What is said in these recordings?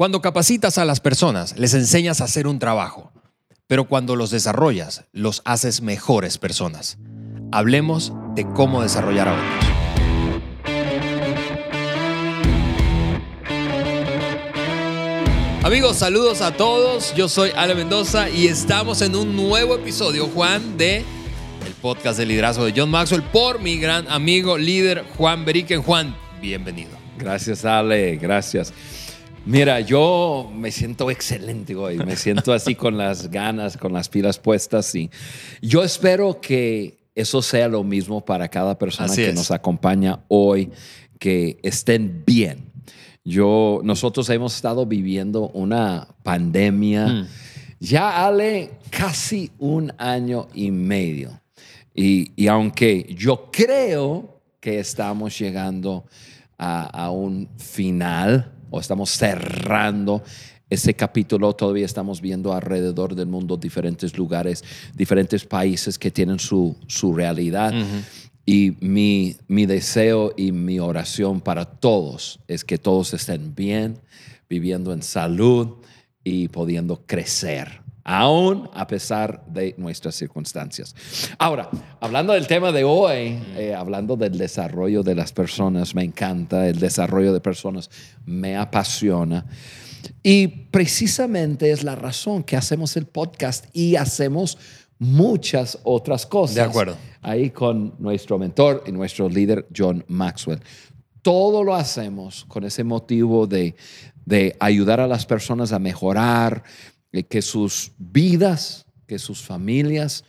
Cuando capacitas a las personas, les enseñas a hacer un trabajo, pero cuando los desarrollas, los haces mejores personas. Hablemos de cómo desarrollar a otros. Amigos, saludos a todos. Yo soy Ale Mendoza y estamos en un nuevo episodio, Juan, de el podcast de liderazgo de John Maxwell por mi gran amigo líder Juan Beriken. Juan, bienvenido. Gracias, Ale. Gracias. Mira, yo me siento excelente hoy, me siento así con las ganas, con las pilas puestas y yo espero que eso sea lo mismo para cada persona que nos acompaña hoy, que estén bien. Yo, nosotros hemos estado viviendo una pandemia mm. ya Ale casi un año y medio y, y aunque yo creo que estamos llegando a, a un final, o estamos cerrando ese capítulo, todavía estamos viendo alrededor del mundo diferentes lugares, diferentes países que tienen su, su realidad. Y mi, mi deseo y mi oración para todos es que todos estén bien, viviendo en salud y pudiendo crecer aún a pesar de nuestras circunstancias. Ahora, hablando del tema de hoy, eh, hablando del desarrollo de las personas, me encanta, el desarrollo de personas me apasiona. Y precisamente es la razón que hacemos el podcast y hacemos muchas otras cosas. De acuerdo. Ahí con nuestro mentor y nuestro líder, John Maxwell. Todo lo hacemos con ese motivo de, de ayudar a las personas a mejorar, que sus vidas, que sus familias,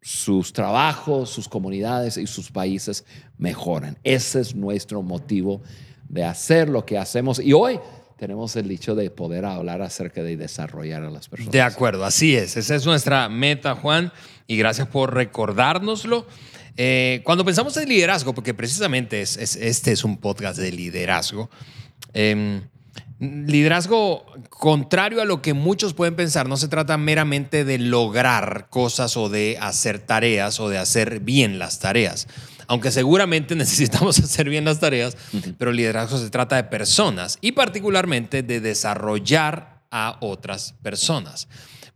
sus trabajos, sus comunidades y sus países mejoren. Ese es nuestro motivo de hacer lo que hacemos. Y hoy tenemos el dicho de poder hablar acerca de desarrollar a las personas. De acuerdo, así es. Esa es nuestra meta, Juan, y gracias por recordárnoslo. Eh, cuando pensamos en liderazgo, porque precisamente es, este es un podcast de liderazgo, eh, Liderazgo, contrario a lo que muchos pueden pensar, no se trata meramente de lograr cosas o de hacer tareas o de hacer bien las tareas. Aunque seguramente necesitamos hacer bien las tareas, pero liderazgo se trata de personas y particularmente de desarrollar a otras personas.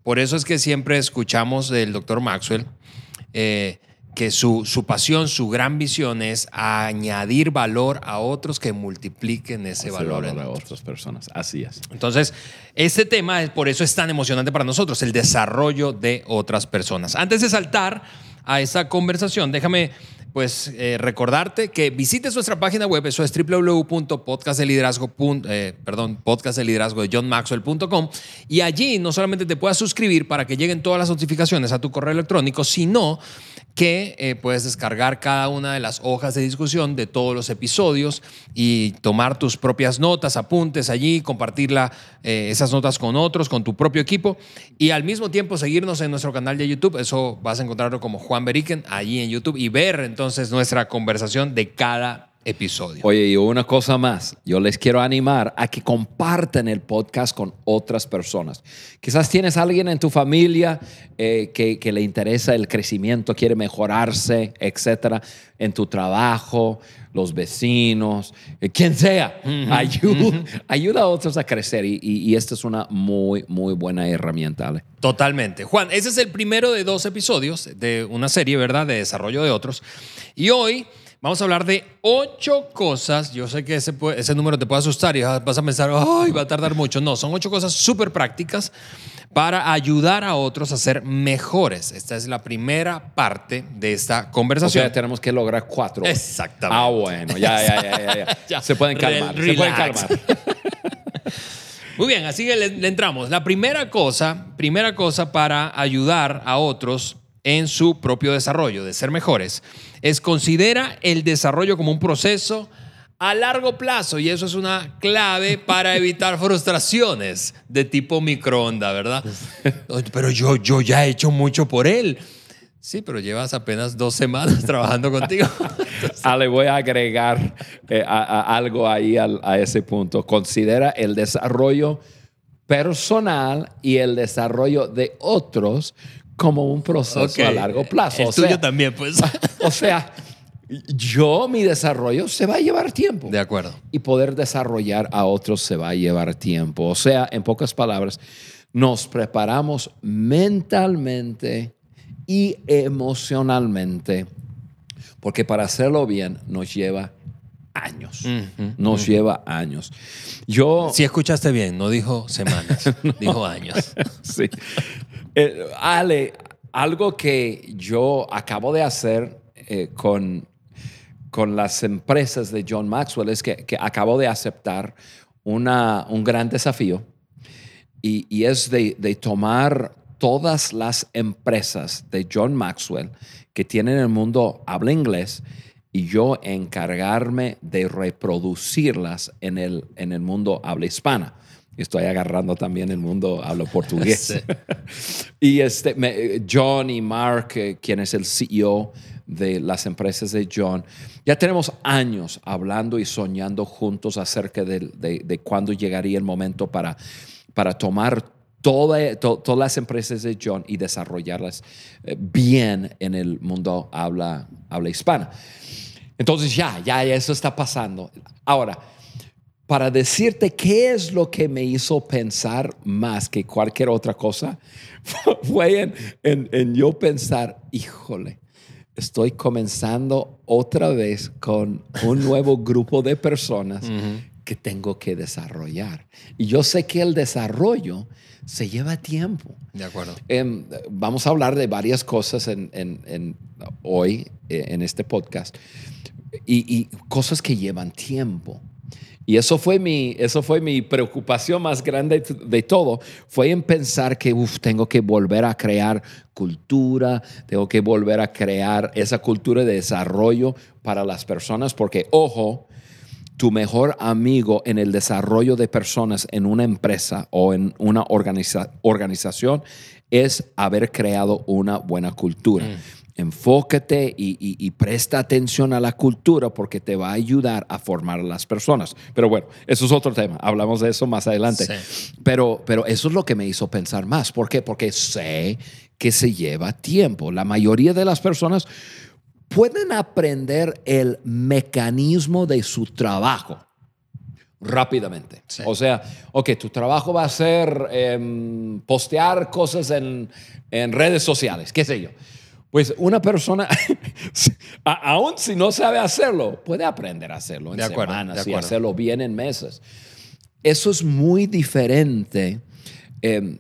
Por eso es que siempre escuchamos del doctor Maxwell. Eh, que su, su, pasión, su gran visión es añadir valor a otros que multipliquen ese, valor, en a otras personas. Así es. Entonces, este tema, por eso es tan emocionante para nosotros, el desarrollo de otras personas. Antes de saltar a esa conversación, déjame pues eh, recordarte que visites nuestra página web, eso es www.podcastdeliderazgo, eh, perdón, podcastdeliderazgo de johnmaxwell.com y allí no solamente te puedas suscribir para que lleguen todas las notificaciones a tu correo electrónico, sino que eh, puedes descargar cada una de las hojas de discusión de todos los episodios y tomar tus propias notas, apuntes allí, compartir eh, esas notas con otros, con tu propio equipo y al mismo tiempo seguirnos en nuestro canal de YouTube. Eso vas a encontrarlo como Juan Beriken allí en YouTube y ver entonces nuestra conversación de cada episodio. Oye, y una cosa más, yo les quiero animar a que compartan el podcast con otras personas. Quizás tienes a alguien en tu familia eh, que, le interesa el crecimiento, quiere mejorarse, etcétera, en tu trabajo, los vecinos, eh, quien sea, ayuda, ayuda, a otros a crecer y, y, esta es una muy, muy buena herramienta. Totalmente. Juan, ese es el primero de dos episodios de una serie, ¿verdad? De desarrollo de otros. Y hoy Vamos a hablar de ocho cosas. Yo sé que ese, ese número te puede asustar y vas a pensar, ay, va a tardar mucho. No, son ocho cosas súper prácticas para ayudar a otros a ser mejores. Esta es la primera parte de esta conversación. O sea, tenemos que lograr cuatro. Exactamente. Ah, bueno, ya, ya, ya, ya. Se pueden calmar. Se pueden calmar. Muy bien, así que le entramos. La primera cosa, primera cosa para ayudar a otros en su propio desarrollo, de ser mejores, es considera el desarrollo como un proceso a largo plazo y eso es una clave para evitar frustraciones de tipo microonda, ¿verdad? Pero yo, yo ya he hecho mucho por él. Sí, pero llevas apenas dos semanas trabajando contigo. ah, le voy a agregar eh, algo ahí a ese punto. Considera el desarrollo personal y el desarrollo de otros como un proceso a largo plazo. El tuyo también, pues. O sea, yo, mi desarrollo se va a llevar tiempo. De acuerdo. Y poder desarrollar a otros se va a llevar tiempo. O sea, en pocas palabras, nos preparamos mentalmente y emocionalmente, porque para hacerlo bien nos lleva años. nos lleva años. Yo. Si escuchaste bien, no dijo semanas, dijo años. sí. Eh, Ale, algo que yo acabo de hacer eh, con, con las empresas de John Maxwell es que, acabo de aceptar una, un gran desafío y, es de, de, tomar todas las empresas de John Maxwell que tienen el mundo habla inglés y yo encargarme de reproducirlas en el, en el mundo habla hispana. Estoy agarrando también el mundo habla portugués. y este, John y Mark, eh, quien es el CEO de las empresas de John, ya tenemos años hablando y soñando juntos acerca de, de, cuándo llegaría el momento para, para tomar todas las empresas de John y desarrollarlas eh, bien en el mundo habla, habla hispana. Entonces ya, ya eso está pasando. Ahora, para decirte qué es lo que me hizo pensar más que cualquier otra cosa, fue en, yo pensar, híjole, estoy comenzando otra vez con un nuevo grupo de personas que tengo que desarrollar. Y yo sé que el desarrollo se lleva tiempo. De acuerdo. Em, vamos a hablar de varias cosas en, hoy eh, en este podcast y, cosas que llevan tiempo. Y eso fue mi, eso fue mi preocupación más grande de todo, fue en pensar que tengo que volver a crear cultura, tengo que volver a crear esa cultura de desarrollo para las personas, porque ojo, tu mejor amigo en el desarrollo de personas en una empresa o en una organización es haber creado una buena cultura. Mm. Enfócate y, presta atención a la cultura porque te va a ayudar a formar a las personas. Pero bueno, eso es otro tema. Hablamos de eso más adelante. Pero, pero eso es lo que me hizo pensar más. ¿Por qué? Porque sé que se lleva tiempo. La mayoría de las personas pueden aprender el mecanismo de su trabajo rápidamente. O sea, ok, tu trabajo va a ser em, postear cosas en, en redes sociales, qué sé yo. Pues una persona, aún si no sabe hacerlo, puede aprender a hacerlo en semanas y hacerlo bien en meses. Eso es muy diferente em,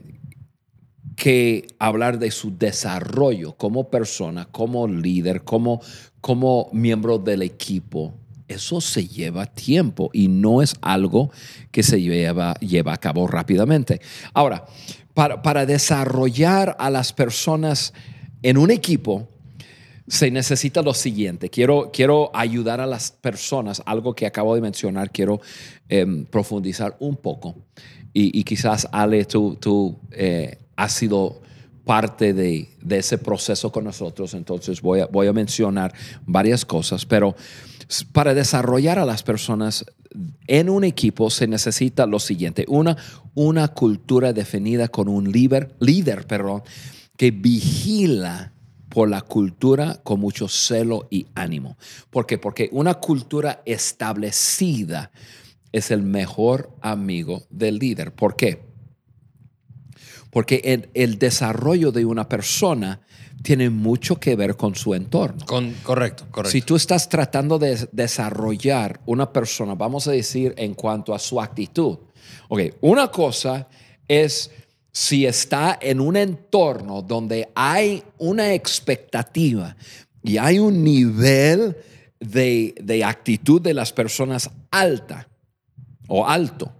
que hablar de su desarrollo como persona, como líder, como, como miembro del equipo. Eso se lleva tiempo y no es algo que se lleva, lleva a cabo rápidamente. Ahora, para, para desarrollar a las personas en un equipo se necesita lo siguiente. Quiero, quiero ayudar a las personas, algo que acabo de mencionar, quiero em, profundizar un poco. Y, quizás, Ale, tú, tú eh, has sido parte de, ese proceso con nosotros, entonces voy a, voy a mencionar varias cosas, pero para desarrollar a las personas en un equipo se necesita lo siguiente, una, una cultura definida con un líder, líder perdón, que vigila por la cultura con mucho celo y ánimo. ¿Por qué? Porque una cultura establecida es el mejor amigo del líder. ¿Por qué? Porque el, el desarrollo de una persona tiene mucho que ver con su entorno. Con, correcto, correcto. Si tú estás tratando de desarrollar una persona, vamos a decir, en cuanto a su actitud. Ok, una cosa es si está en un entorno donde hay una expectativa y hay un nivel de, actitud de las personas alta o alto.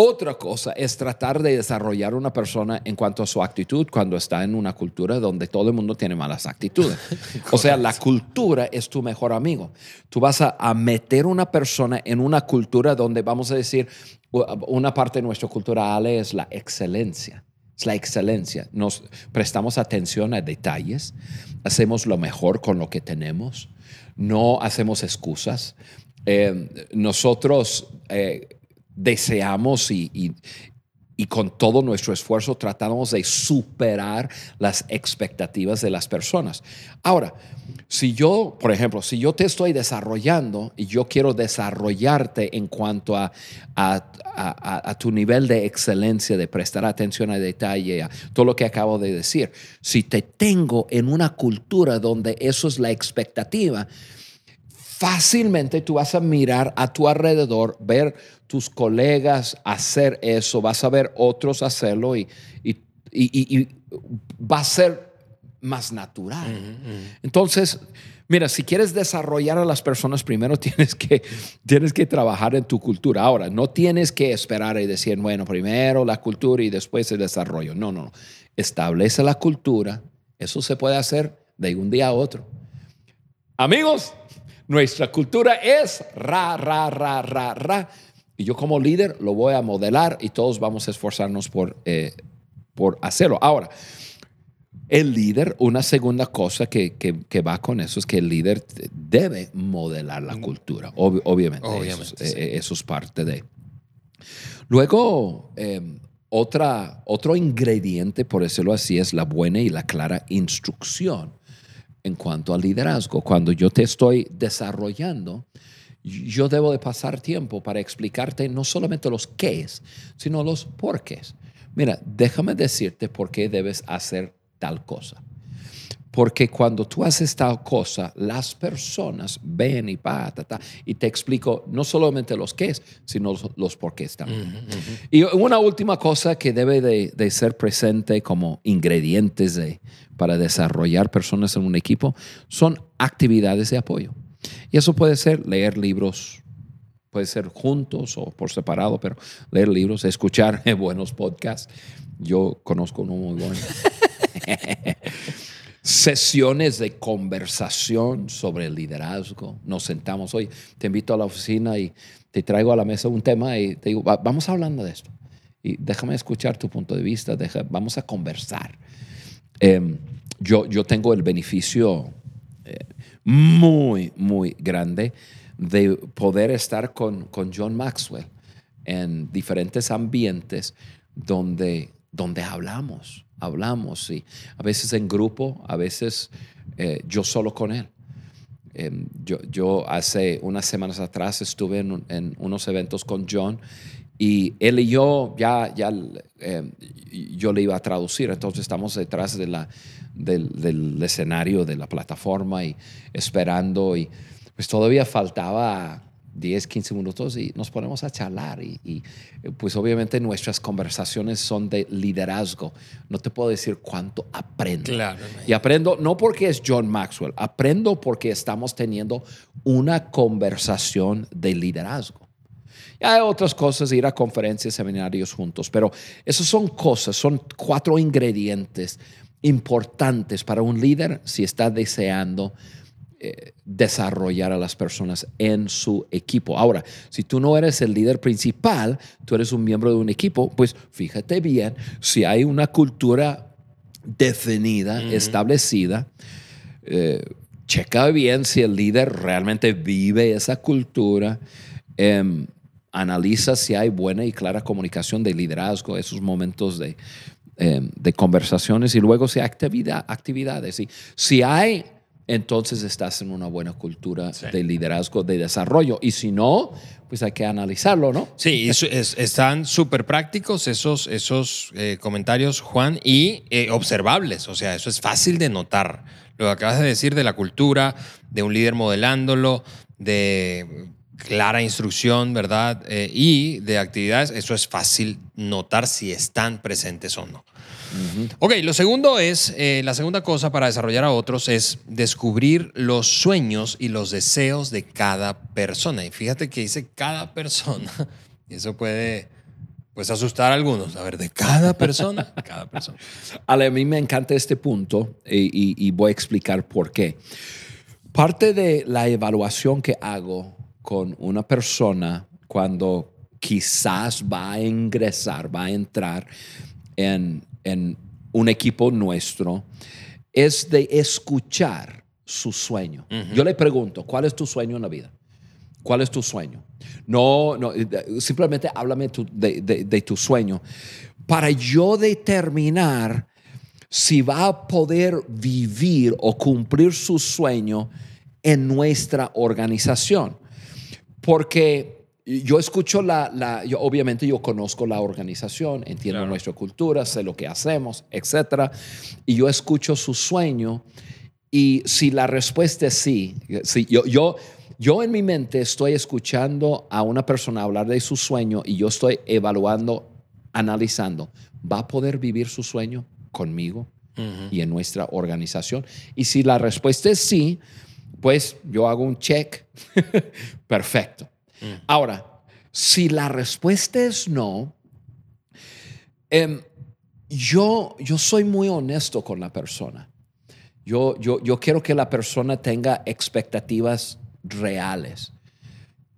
Otra cosa es tratar de desarrollar una persona en cuanto a su actitud cuando está en una cultura donde todo el mundo tiene malas actitudes. o sea, la cultura es tu mejor amigo. Tú vas a, a, meter una persona en una cultura donde, vamos a decir, una parte de nuestra cultura, Ale, es la excelencia. Es la excelencia. Nos prestamos atención a detalles, hacemos lo mejor con lo que tenemos, no hacemos excusas. Eh, nosotros eh, deseamos y, y con todo nuestro esfuerzo tratamos de superar las expectativas de las personas. Ahora, Si yo, por ejemplo, si yo te estoy desarrollando y yo quiero desarrollarte en cuanto a, a, tu nivel de excelencia, de prestar atención al detalle, a todo lo que acabo de decir, si te tengo en una cultura donde eso es la expectativa, fácilmente tú vas a mirar a tu alrededor, ver tus colegas hacer eso, vas a ver otros hacerlo y, y, va a ser más natural. Entonces, mira, si quieres desarrollar a las personas, primero tienes que, tienes que trabajar en tu cultura. Ahora, no tienes que esperar y decir, bueno, primero la cultura y después el desarrollo. No, no, no. Establece la cultura. Eso se puede hacer de un día a otro. Amigos, nuestra cultura es ra, ra, ra, ra, ra. Y yo como líder lo voy a modelar y todos vamos a esforzarnos por, eh, por hacerlo. Ahora, el líder, una segunda cosa que, va con eso es que el líder debe modelar la cultura, obviamente. Eh, eso, es parte de. Luego, em, otra, otro ingrediente, por decirlo así, es la buena y la clara instrucción en cuanto al liderazgo. Cuando yo te estoy desarrollando, yo debo de pasar tiempo para explicarte no solamente los qués, sino los porqués. Mira, déjame decirte por qué debes hacer tal cosa. Porque cuando tú haces tal cosa, las personas ven y pa, y te explico no solamente los qué, sino los, los por qué también. Y una última cosa que debe de, ser presente como ingredientes de, para desarrollar personas en un equipo son actividades de apoyo. Y eso puede ser leer libros, puede ser juntos o por separado, pero leer libros, escuchar buenos podcasts. Yo conozco uno muy bueno. Sesiones de conversación sobre el liderazgo. Nos sentamos hoy, te invito a la oficina y te traigo a la mesa un tema y te digo, vamos hablando de esto. Y déjame escuchar tu punto de vista, vamos a conversar. Em, yo, yo tengo el beneficio eh, muy, muy grande de poder estar con, con, John Maxwell en diferentes ambientes donde, donde hablamos, hablamos, y a veces en grupo, a veces eh, yo solo con él. Em, yo, yo, hace unas semanas atrás estuve en, en, unos eventos con John y él y yo ya, ya em, yo le iba a traducir, entonces estamos detrás de la, del, escenario, de la plataforma y esperando. Y pues todavía faltaba 10, 15 minutos y nos ponemos a charlar. Y, pues obviamente nuestras conversaciones son de liderazgo. No te puedo decir cuánto aprendo. y aprendo no porque es John Maxwell, aprendo porque estamos teniendo una conversación de liderazgo. Y hay otras cosas, ir a conferencias, seminarios juntos, pero esas son cosas, son cuatro ingredientes importantes para un líder si está deseando eh, desarrollar a las personas en su equipo. Ahora, si tú no eres el líder principal, tú eres un miembro de un equipo, pues fíjate bien si hay una cultura definida, establecida. Eh, checa bien si el líder realmente vive esa cultura. Em, analiza si hay buena y clara comunicación de liderazgo, esos momentos de, Em, de conversaciones y luego si hay actividad, actividades. Y si hay, entonces estás en una buena cultura de liderazgo, de desarrollo. Y si no, pues hay que analizarlo, ¿no? Sí, están súper prácticos esos, esos eh, comentarios, Juan, y eh, observables. O sea, eso es fácil de notar. Lo que acabas de decir de la cultura, de un líder modelándolo, de clara instrucción, ¿verdad? Eh, y de actividades, eso es fácil notar si están presentes o no. Ok, lo segundo es, eh, la segunda cosa para desarrollar a otros es descubrir los sueños y los deseos de cada persona. Y fíjate que dice cada persona, y eso puede pues asustar a algunos. A ver, de cada persona, cada persona. Ale, a mí me encanta este punto y voy a explicar por qué. Parte de la evaluación que hago con una persona cuando quizás va a ingresar, va a entrar en, un equipo nuestro, es de escuchar su sueño. Yo le pregunto, ¿cuál es tu sueño en la vida? ¿Cuál es tu sueño? No, no simplemente háblame de, de, tu sueño para yo determinar si va a poder vivir o cumplir su sueño en nuestra organización. Porque yo escucho la, la yo, obviamente yo conozco la organización, entiendo nuestra cultura, sé lo que hacemos, etcétera, y yo escucho su sueño y si la respuesta es sí, sí yo, yo, yo en mi mente estoy escuchando a una persona hablar de su sueño y yo estoy evaluando, analizando, ¿va a poder vivir su sueño conmigo y en nuestra organización? Y si la respuesta es sí, pues yo hago un check. Perfecto. Mm. Ahora, si la respuesta es no, em, yo, yo soy muy honesto con la persona. Yo, yo, yo quiero que la persona tenga expectativas reales.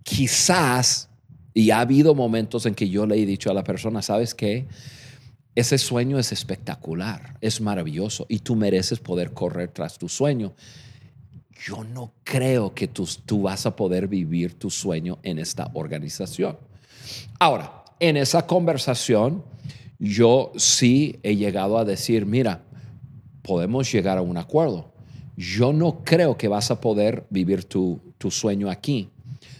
Quizás, y ha habido momentos en que yo le he dicho a la persona, ¿sabes qué? Ese sueño es espectacular, es maravilloso y tú mereces poder correr tras tu sueño yo no creo que tú, tú vas a poder vivir tu sueño en esta organización. Ahora, en esa conversación, yo sí he llegado a decir, mira, podemos llegar a un acuerdo. Yo no creo que vas a poder vivir tu, tu sueño aquí.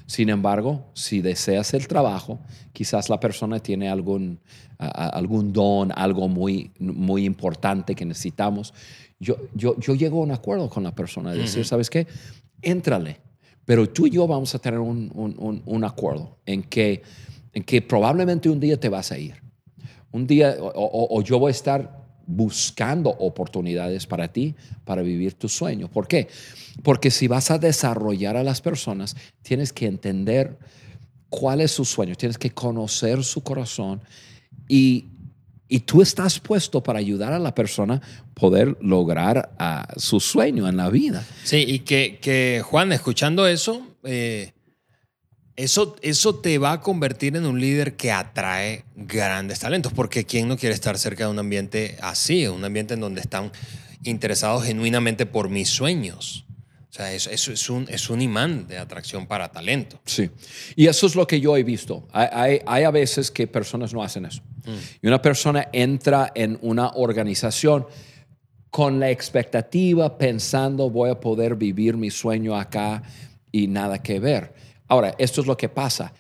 Sin embargo, si deseas el trabajo, quizás la persona tiene algún, algún don, algo muy, muy importante que necesitamos yo, yo, yo llego a un acuerdo con la persona, de decir, ¿sabes qué? Éntrale, pero tú y yo vamos a tener un, un, un, acuerdo en que, en que probablemente un día te vas a ir. Un día, o, o, yo voy a estar buscando oportunidades para ti, para vivir tu sueño. ¿Por qué? Porque si vas a desarrollar a las personas, tienes que entender cuál es su sueño, tienes que conocer su corazón y y tú estás puesto para ayudar a la persona poder lograr ah, su sueño en la vida. Sí, y que, que Juan, escuchando eso, eh, eso, eso te va a convertir en un líder que atrae grandes talentos, porque ¿quién no quiere estar cerca de un ambiente así, un ambiente en donde están interesados genuinamente por mis sueños? O sea, eso, es, un, es un imán de atracción para talento. Sí. Y eso es lo que yo he visto. Hay, hay, a veces que personas no hacen eso. Mm. Y una persona entra en una organización con la expectativa, pensando voy a poder vivir mi sueño acá y nada que ver. Ahora, esto es lo que pasa.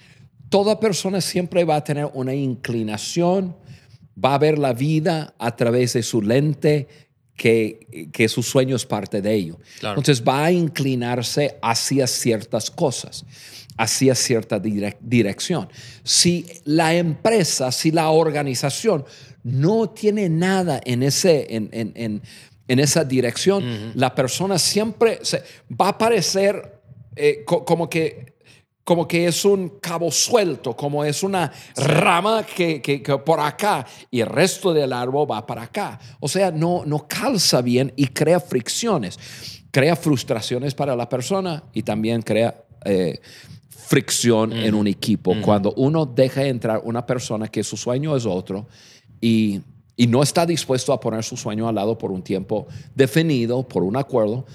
Toda persona siempre va a tener una inclinación, va a ver la vida a través de su lente que, que su sueño es parte de ello. Entonces va a inclinarse hacia ciertas cosas, hacia cierta dirección. Si la empresa, si la organización no tiene nada en, ese, en, en, en, esa dirección, la persona siempre se, va a parecer eh, como que como que es un cabo suelto, como es una rama que, que, por acá y el resto del árbol va para acá. O sea, no, no calza bien y crea fricciones. Crea frustraciones para la persona y también crea eh, fricción en un equipo. Cuando uno deja entrar una persona que su sueño es otro y, y no está dispuesto a poner su sueño al lado por un tiempo definido, por un acuerdo,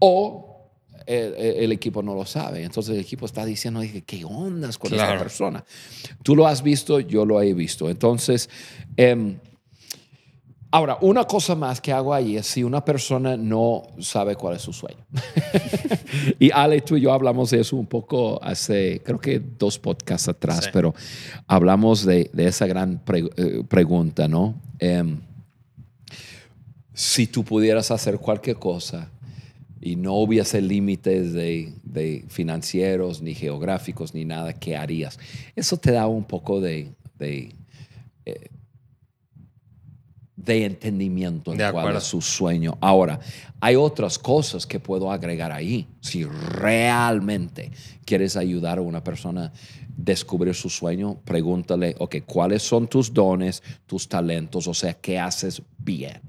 o el, equipo no lo sabe. Entonces el equipo está diciendo, ¿qué ondas con esa persona? Tú lo has visto, yo lo he visto. Entonces, em, ahora, una cosa más que hago ahí es si una persona no sabe cuál es su sueño. y Ale, tú y yo hablamos de eso un poco hace, creo que dos podcasts atrás, pero hablamos de, esa gran eh, pregunta, ¿no? Em, si tú pudieras hacer cualquier cosa, y no hubiese límites de, financieros, ni geográficos, ni nada, ¿qué harías? Eso te da un poco de, de, eh, entendimiento en cuál es su sueño. Ahora, hay otras cosas que puedo agregar ahí. Si realmente quieres ayudar a una persona a descubrir su sueño, pregúntale, ok, ¿cuáles son tus dones, tus talentos? O sea, ¿qué haces bien?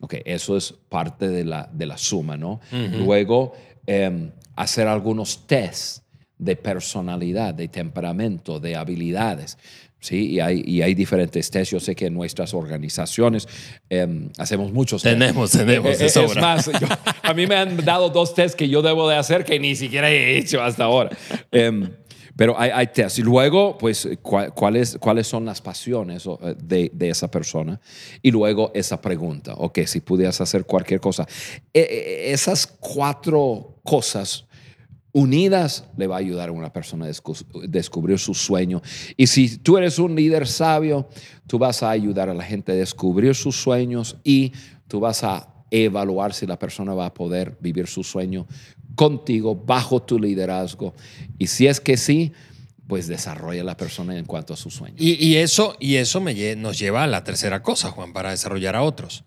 Ok, eso es parte de la, de la suma, ¿no? Luego, em, hacer algunos tests de personalidad, de temperamento, de habilidades. Sí, y hay, y hay diferentes tests. Yo sé que en nuestras organizaciones em, hacemos muchos Tenemos, tenemos, eh, es, más, a mí me han dado dos tests que yo debo de hacer que ni siquiera he hecho hasta ahora. Em, Pero hay, hay test. Y luego, pues, ¿cuál- ¿cuáles, cuáles son las pasiones eh, de, de esa persona? Y luego esa pregunta, ok, si pudieras hacer cualquier cosa. Eh, eh, esas cuatro cosas unidas le va a ayudar a una persona a descu- descubrir su sueño. Y si tú eres un líder sabio, tú vas a ayudar a la gente a descubrir sus sueños y tú vas a evaluar si la persona va a poder vivir su sueño contigo, bajo tu liderazgo. Y si es que sí, pues desarrolla la persona en cuanto a su sueño. Y, eso, y eso nos lleva a la tercera cosa, Juan, para desarrollar a otros.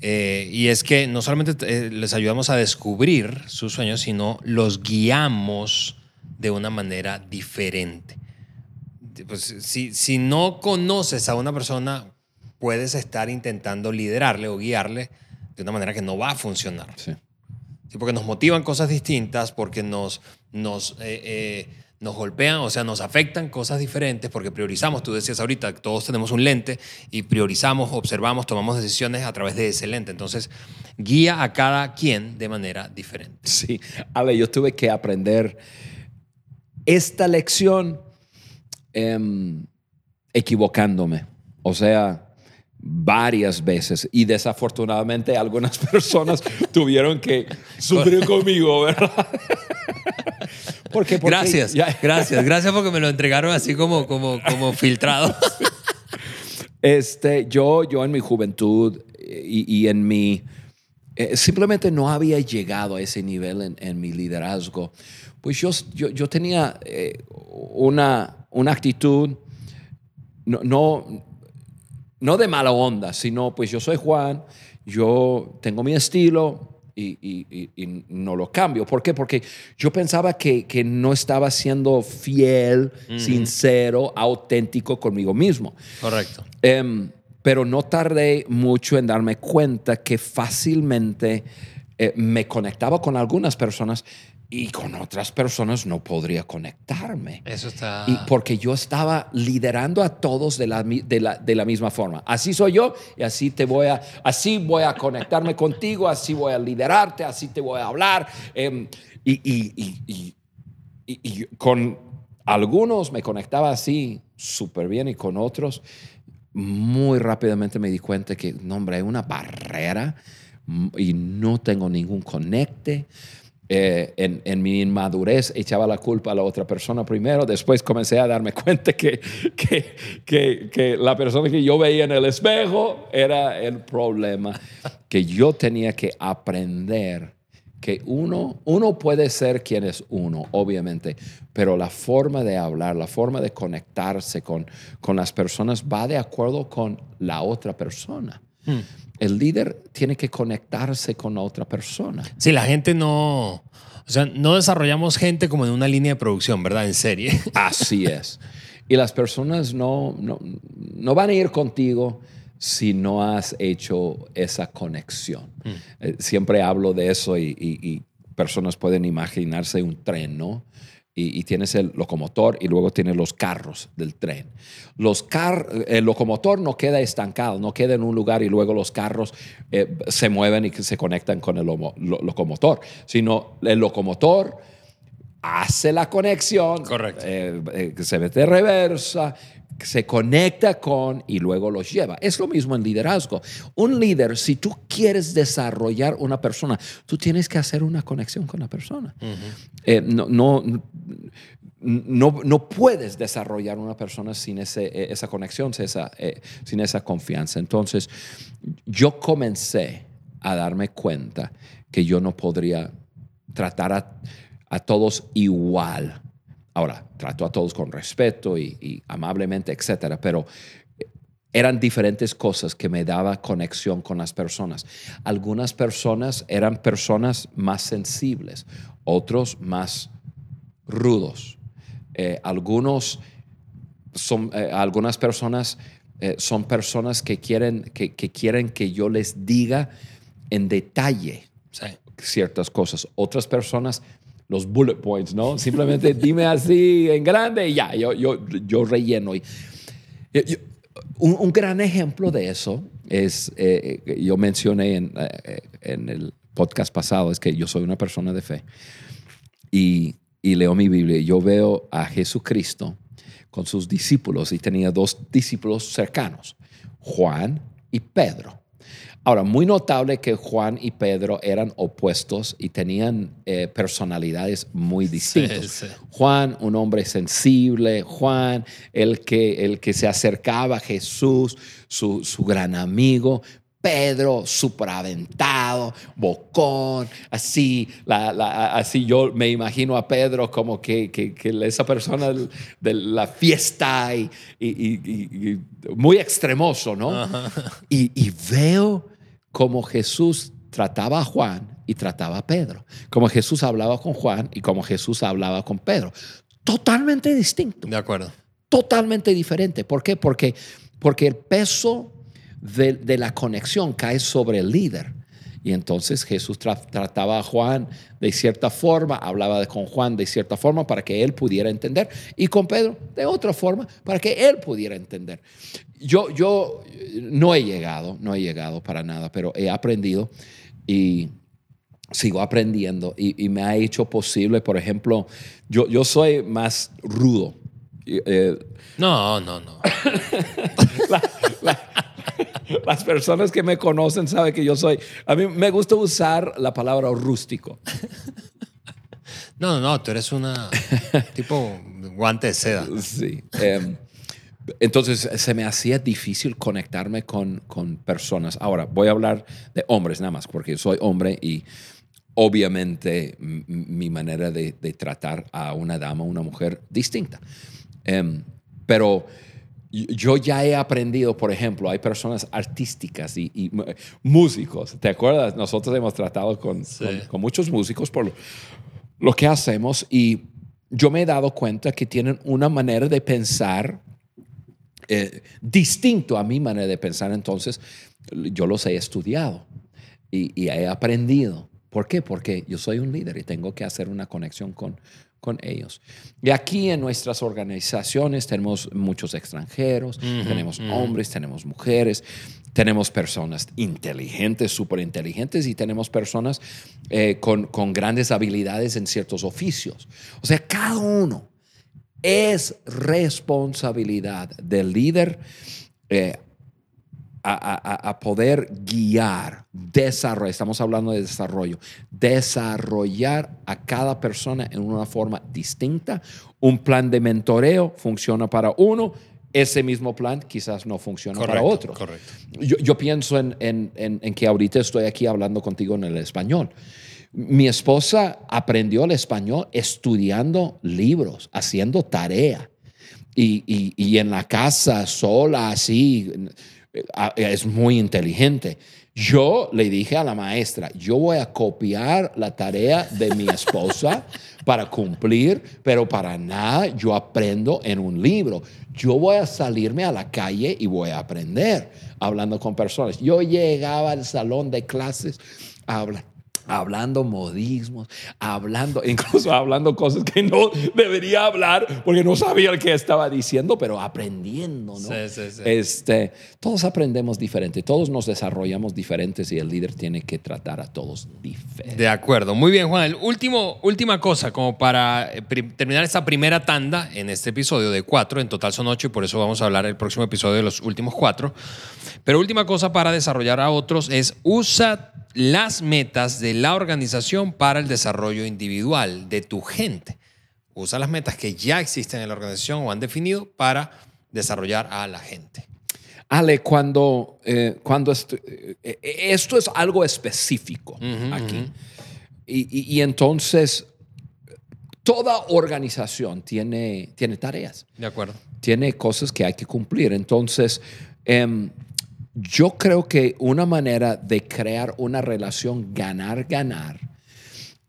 Eh, y es que no solamente eh, les ayudamos a descubrir sus sueños, sino los guiamos de una manera diferente. Pues, si, si no conoces a una persona, puedes estar intentando liderarle o guiarle de una manera que no va a funcionar. Sí. Sí, porque nos motivan cosas distintas, porque nos, nos, eh, eh, nos golpean, o sea, nos afectan cosas diferentes, porque priorizamos, tú decías ahorita, todos tenemos un lente y priorizamos, observamos, tomamos decisiones a través de ese lente. Entonces, guía a cada quien de manera diferente. Sí, Ale, yo tuve que aprender esta lección em, equivocándome. O sea, varias veces. Y desafortunadamente algunas personas tuvieron que sufrir conmigo, ¿verdad? Porque, porque Gracias, ya- gracias, gracias porque me lo entregaron así como, como, como filtrado. Este, yo, yo en mi juventud eh, y, y en mi... eh, simplemente no había llegado a ese nivel en, en mi liderazgo. Pues yo, yo, yo tenía eh, una, una actitud, no, no, no de mala onda, sino pues yo soy Juan, yo tengo mi estilo y, y- y- y no lo cambio. ¿Por qué? Porque yo pensaba que, que no estaba siendo fiel, sincero, auténtico conmigo mismo. Correcto. Em, pero no tardé mucho en darme cuenta que fácilmente eh, me conectaba con algunas personas y con otras personas no podría conectarme. Eso está... Y porque yo estaba liderando a todos de la, de, la, de la misma forma. Así soy yo y así te voy a, así voy a conectarme contigo, así voy a liderarte, así te voy a hablar. Y, y- y- y- y- y con algunos me conectaba así súper bien y con otros muy rápidamente me di cuenta que, no, hombre, hay una barrera mm, y no tengo ningún conecte. Eh, en, en mi inmadurez echaba la culpa a la otra persona primero, después comencé a darme cuenta que, que, que, que la persona que yo veía en el espejo era el problema, que yo tenía que aprender que uno, uno puede ser quien es uno, obviamente, pero la forma de hablar, la forma de conectarse con, con las personas va de acuerdo con la otra persona. El líder tiene que conectarse con la otra persona. Sí, la gente no... O sea, no desarrollamos gente como en una línea de producción, ¿verdad? En serie. Así es. Y las personas no, no, no van a ir contigo si no has hecho esa conexión. Eh, siempre hablo de eso y, y- y personas pueden imaginarse un tren, ¿no? Y, y tienes el locomotor y luego tienes los carros del tren. Los car el locomotor no queda estancado, no queda en un lugar y luego los carros eh, se mueven y se conectan con el lo- locomotor, sino el locomotor hace la conexión, Correcto. eh, eh, se mete reversa, se conecta con y luego los lleva. Es lo mismo en liderazgo. Un líder, si tú quieres desarrollar una persona, tú tienes que hacer una conexión con la persona. Eh, no, no, no, no puedes desarrollar una persona sin ese, eh, esa conexión, sin esa, eh, sin esa confianza. Entonces, yo comencé a darme cuenta que yo no podría tratar a, a todos igual. Ahora, trato a todos con respeto y, y amablemente, etcétera, pero eran diferentes cosas que me daba conexión con las personas. Algunas personas eran personas más sensibles, otros más rudos. Eh, algunos son, eh, algunas personas eh, son personas que quieren que, que quieren que yo les diga en detalle Sí. ciertas cosas. Otras personas, los bullet points, ¿no? Simplemente dime así en grande y ya, yo, yo, yo relleno. Y, yo- un, un gran ejemplo de eso es, eh, eh, yo mencioné en, eh, en el podcast pasado, es que yo soy una persona de fe. Y y leo mi Biblia y yo veo a Jesucristo con sus discípulos y tenía dos discípulos cercanos, Juan y Pedro. Ahora, muy notable que Juan y Pedro eran opuestos y tenían eh, personalidades muy distintas. Juan, un hombre sensible, Juan, el que, el que se acercaba a Jesús, su, su gran amigo, Pedro, aventado, bocón, así, así yo me imagino a Pedro como que, esa persona de la fiesta y, muy extremoso, ¿no? Y, veo como Jesús trataba a Juan y trataba a Pedro, como Jesús hablaba con Juan y como Jesús hablaba con Pedro. Totalmente distinto. De acuerdo. Totalmente diferente. ¿Por qué? Porque, porque el peso de, la conexión cae sobre el líder. Y entonces Jesús trataba a Juan de cierta forma, hablaba con Juan de cierta forma para que él pudiera entender y con Pedro de otra forma para que él pudiera entender. Yo, yo no he llegado, no he llegado para nada, pero he aprendido y sigo aprendiendo y, me ha hecho posible, por ejemplo, yo, yo soy más rudo. Eh, no, no, no. Las personas que me conocen saben que yo soy. A mí me gusta usar la palabra rústico. No, no, tú eres una tipo guante de seda. Sí. Em, entonces se me hacía difícil conectarme con, con personas. Ahora, voy a hablar de hombres nada más, porque soy hombre y obviamente mi manera de, tratar a una dama, una mujer distinta. Em, pero yo ya he aprendido, por ejemplo, hay personas artísticas y, músicos. ¿Te acuerdas? Nosotros hemos tratado con, con, muchos músicos por lo, que hacemos y yo me he dado cuenta que tienen una manera de pensar eh, distinto a mi manera de pensar. Entonces, yo los he estudiado y, y he aprendido. ¿Por qué? Porque yo soy un líder y tengo que hacer una conexión con, con ellos. Y aquí en nuestras organizaciones tenemos muchos extranjeros, tenemos hombres, tenemos mujeres, tenemos personas inteligentes, súper inteligentes y tenemos personas eh, con, con, grandes habilidades en ciertos oficios. O sea, cada uno es responsabilidad del líder. Eh, a, poder guiar, desarrollar, estamos hablando de desarrollo, desarrollar a cada persona en una forma distinta. Un plan de mentoreo funciona para uno, ese mismo plan quizás no funciona para otro. Correcto. Yo, pienso en, en, que ahorita estoy aquí hablando contigo en el español. Mi esposa aprendió el español estudiando libros, haciendo tarea. Y, y, y en la casa sola, así, es muy inteligente. Yo le dije a la maestra, yo voy a copiar la tarea de mi esposa para cumplir, pero para nada yo aprendo en un libro. Yo voy a salirme a la calle y voy a aprender hablando con personas. Yo llegaba al salón de clases a hablar hablando modismos, hablando, incluso hablando cosas que no debería hablar porque no sabía lo que estaba diciendo, pero aprendiendo, ¿no? Sí, sí, sí. Este, todos aprendemos diferente, todos nos desarrollamos diferentes y el líder tiene que tratar a todos diferente. De acuerdo, muy bien, Juan. El último, última cosa, como para eh, terminar esta primera tanda en este episodio de cuatro, en total son ocho y por eso vamos a hablar el próximo episodio de los últimos cuatro. Pero última cosa para desarrollar a otros es usa las metas de la organización para el desarrollo individual de tu gente. Usa las metas que ya existen en la organización o han definido para desarrollar a la gente. Ale, cuando, eh, cuando esto, eh, esto, es algo específico aquí, y, entonces toda organización tiene, tiene tareas. De acuerdo. Tiene cosas que hay que cumplir. Entonces, em, yo creo que una manera de crear una relación ganar-ganar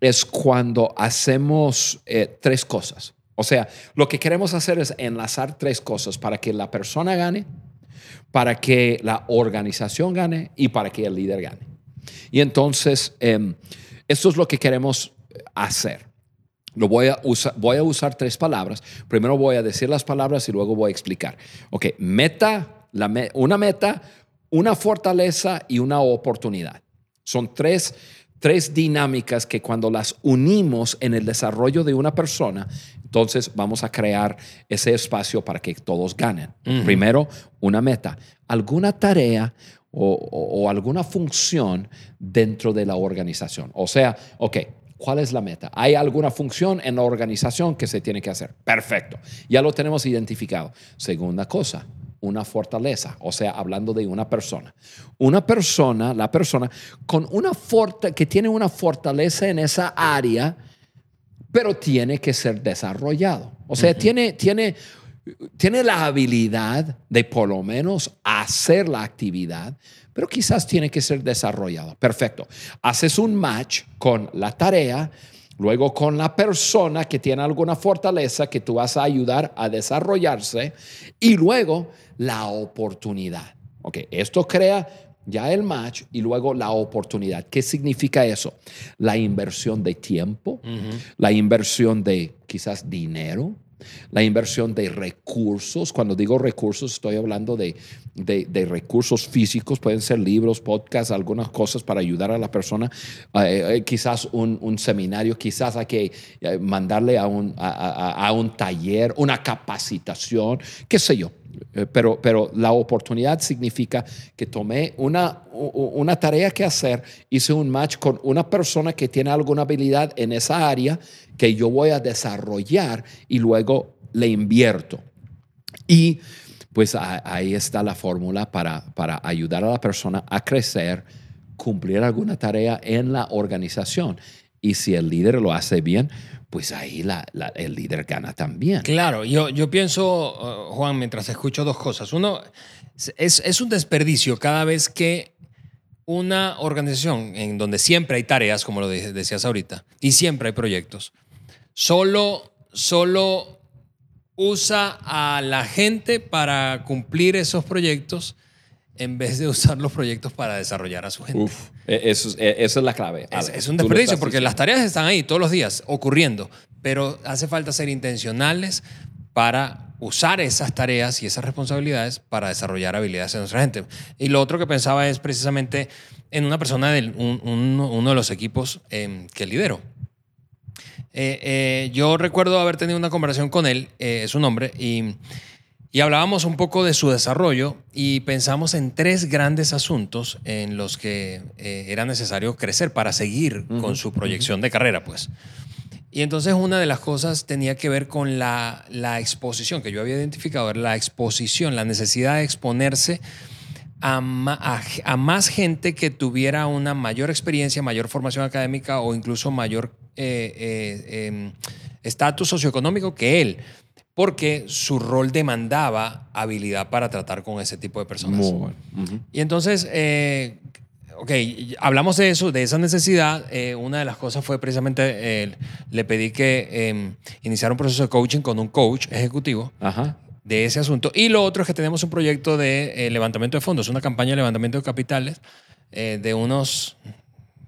es cuando hacemos eh, tres cosas. O sea, lo que queremos hacer es enlazar tres cosas para que la persona gane, para que la organización gane y para que el líder gane. Y entonces, em, esto es lo que queremos hacer. Lo voy a, usar, voy a usar tres palabras. Primero voy a decir las palabras y luego voy a explicar. Ok, meta, una meta, una fortaleza y una oportunidad. Son tres, tres dinámicas que cuando las unimos en el desarrollo de una persona, entonces vamos a crear ese espacio para que todos ganen. Primero, una meta, alguna tarea o, o, alguna función dentro de la organización. O sea, ok, ¿Cuál es la meta? ¿Hay alguna función en la organización que se tiene que hacer? Perfecto. Ya lo tenemos identificado. Segunda cosa, una fortaleza, o sea, hablando de una persona. Una persona, la persona con una forta, que tiene una fortaleza en esa área, pero tiene que ser desarrollado. O sea, tiene, tiene, tiene la habilidad de por lo menos hacer la actividad, pero quizás tiene que ser desarrollado. Perfecto. Haces un match con la tarea, luego con la persona que tiene alguna fortaleza que tú vas a ayudar a desarrollarse y luego la oportunidad. Ok, esto crea ya el match y luego la oportunidad. ¿Qué significa eso? La inversión de tiempo, la inversión de quizás dinero, la inversión de recursos. Cuando digo recursos, estoy hablando de, recursos físicos, pueden ser libros, podcasts, algunas cosas para ayudar a la persona. Eh, eh, quizás un, seminario, quizás hay que eh, mandarle a un, a, un taller, una capacitación, qué sé yo. Pero, pero, la oportunidad significa que tomé una, una, tarea que hacer, hice un match con una persona que tiene alguna habilidad en esa área que yo voy a desarrollar y luego le invierto. Y pues ahí está la fórmula para, para ayudar a la persona a crecer, cumplir alguna tarea en la organización. Y si el líder lo hace bien, pues ahí el líder gana también. Claro, yo, yo pienso, uh, Juan, mientras escucho dos cosas. Uno, es, es, un desperdicio cada vez que una organización en donde siempre hay tareas, como lo decías ahorita, y siempre hay proyectos, solo, solo usa a la gente para cumplir esos proyectos en vez de usar los proyectos para desarrollar a su gente. Uf, e, eso, e, eso es la clave. Es, un desperdicio porque las tareas están ahí todos los días ocurriendo, pero hace falta ser intencionales para usar esas tareas y esas responsabilidades para desarrollar habilidades en nuestra gente. Y lo otro que pensaba es precisamente en una persona de uno de los equipos em, que lidero. Eh, eh, yo recuerdo haber tenido una conversación con él, eh, es un hombre, y, hablábamos un poco de su desarrollo y pensamos en tres grandes asuntos en los que era necesario crecer para seguir con su proyección de carrera, pues. Y entonces una de las cosas tenía que ver con la, la exposición que yo había identificado, era la exposición, la necesidad de exponerse a, más gente que tuviera una mayor experiencia, mayor formación académica o incluso mayor eh, eh, em, estatus socioeconómico que él, porque su rol demandaba habilidad para tratar con ese tipo de personas. Y entonces, eh, ok, hablamos de eso, de esa necesidad. una de las cosas fue precisamente, le pedí que em, iniciara un proceso de coaching con un coach ejecutivo. Ajá de ese asunto. Y lo otro es que tenemos un proyecto de eh, levantamiento de fondos, una campaña de levantamiento de capitales eh, de unos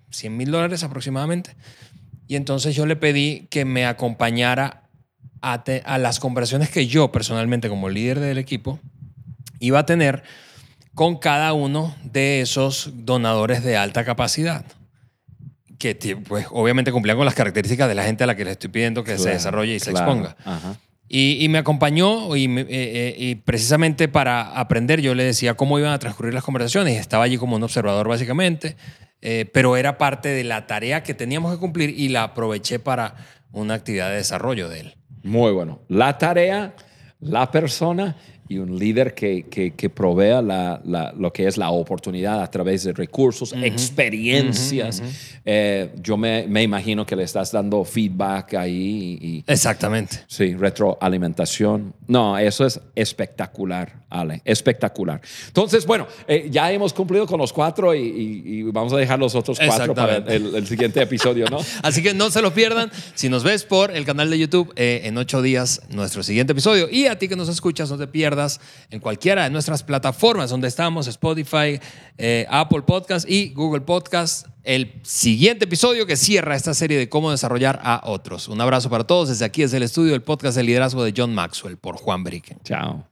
100 mil dólares aproximadamente. Y entonces yo le pedí que me acompañara a, a, las conversaciones que yo personalmente como líder del equipo iba a tener con cada uno de esos donadores de alta capacidad que pues, obviamente cumplían con las características de la gente a la que le estoy pidiendo que se desarrolle y se exponga. Ajá. Y, me acompañó y, eh, eh, y, precisamente para aprender yo le decía cómo iban a transcurrir las conversaciones. Estaba allí como un observador básicamente, eh, pero era parte de la tarea que teníamos que cumplir y la aproveché para una actividad de desarrollo de él. Muy bueno. La tarea, la persona y un líder que, que, provea la, lo que es la oportunidad a través de recursos, experiencias. Eh, yo me, me, imagino que le estás dando feedback ahí. Y, Exactamente. Sí, retroalimentación. No, eso es espectacular, Ale, espectacular. Entonces, bueno, eh, ya hemos cumplido con los cuatro y, vamos a dejar los otros cuatro para el, siguiente episodio, ¿no? Así que no se lo pierdan. Si nos ves por el canal de YouTube, eh, en ocho días, nuestro siguiente episodio. Y a ti que nos escuchas, no te pierdas en cualquiera de nuestras plataformas donde estamos, Spotify, eh, Apple Podcast y Google Podcast. El siguiente episodio que cierra esta serie de cómo desarrollar a otros. Un abrazo para todos desde aquí, desde el estudio del podcast de liderazgo de John Maxwell por Juan Brique. Chao.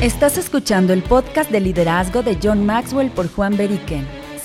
Estás escuchando el podcast de liderazgo de John Maxwell por Juan Beriken.